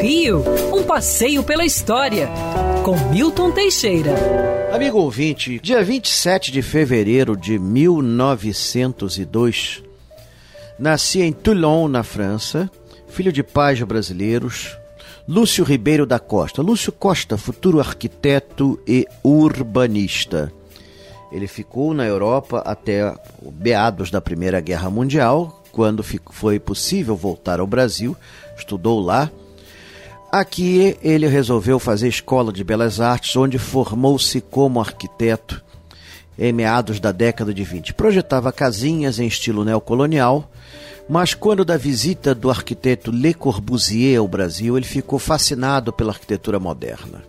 Rio, um passeio pela história, com Milton Teixeira. Amigo ouvinte, dia 27 de fevereiro de 1902, nascia em Toulon, na França, filho de pais brasileiros, Lúcio Ribeiro da Costa. Lúcio Costa, futuro arquiteto e urbanista. Ele ficou na Europa até meados da Primeira Guerra Mundial, quando foi possível voltar ao Brasil, estudou lá. Aqui ele resolveu fazer escola de belas artes, onde formou-se como arquiteto em meados da década de 20. Projetava casinhas em estilo neocolonial, mas quando da visita do arquiteto Le Corbusier ao Brasil, ele ficou fascinado pela arquitetura moderna.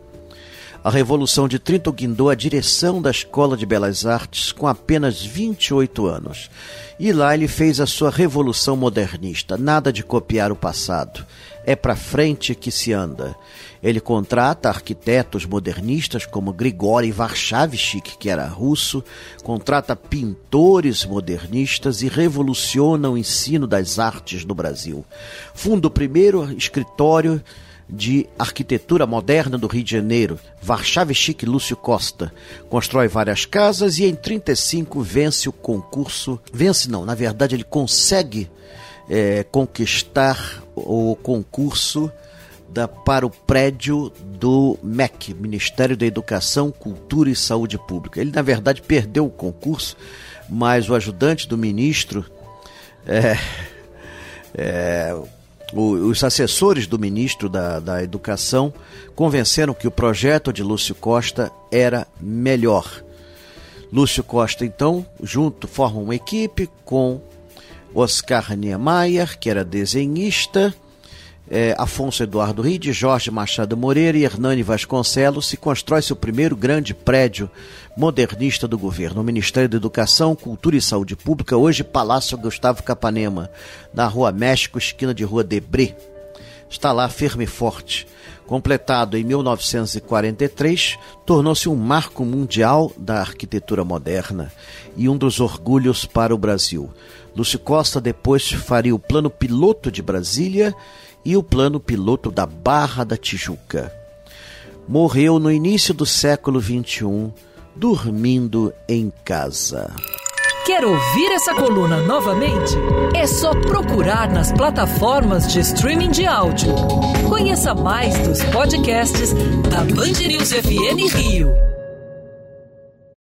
A Revolução de 30 guindou a direção da Escola de Belas Artes com apenas 28 anos. E lá ele fez a sua revolução modernista, nada de copiar o passado. É para frente que se anda. Ele contrata arquitetos modernistas como Grigori Varshavchik, que era russo, contrata pintores modernistas e revoluciona o ensino das artes no Brasil. Funda o primeiro escritório de arquitetura moderna do Rio de Janeiro, Varshavchik Lúcio Costa. Constrói várias casas e em 35 vence o concurso. Vence não, na verdade ele consegue é, conquistar o concurso da, para o prédio do MEC, Ministério da Educação, Cultura e Saúde Pública. Ele, na verdade, perdeu o concurso, mas o ajudante do ministro, é, é, os assessores do ministro da, da Educação convenceram que o projeto de Lúcio Costa era melhor. Lúcio Costa, então, junto, formam uma equipe com Oscar Niemeyer, que era desenhista, é, Afonso Eduardo Ride, Jorge Machado Moreira e Hernani Vasconcelos, se constrói seu primeiro grande prédio modernista do governo, o Ministério da Educação, Cultura e Saúde Pública, hoje Palácio Gustavo Capanema, na Rua México, esquina de Rua Debré. Está lá firme e forte. Completado em 1943, tornou-se um marco mundial da arquitetura moderna e um dos orgulhos para o Brasil. Lúcio Costa depois faria o plano piloto de Brasília e o plano piloto da Barra da Tijuca. Morreu no início do século XXI, dormindo em casa. Quer ouvir essa coluna novamente? É só procurar nas plataformas de streaming de áudio. Conheça mais dos podcasts da Band News FM Rio.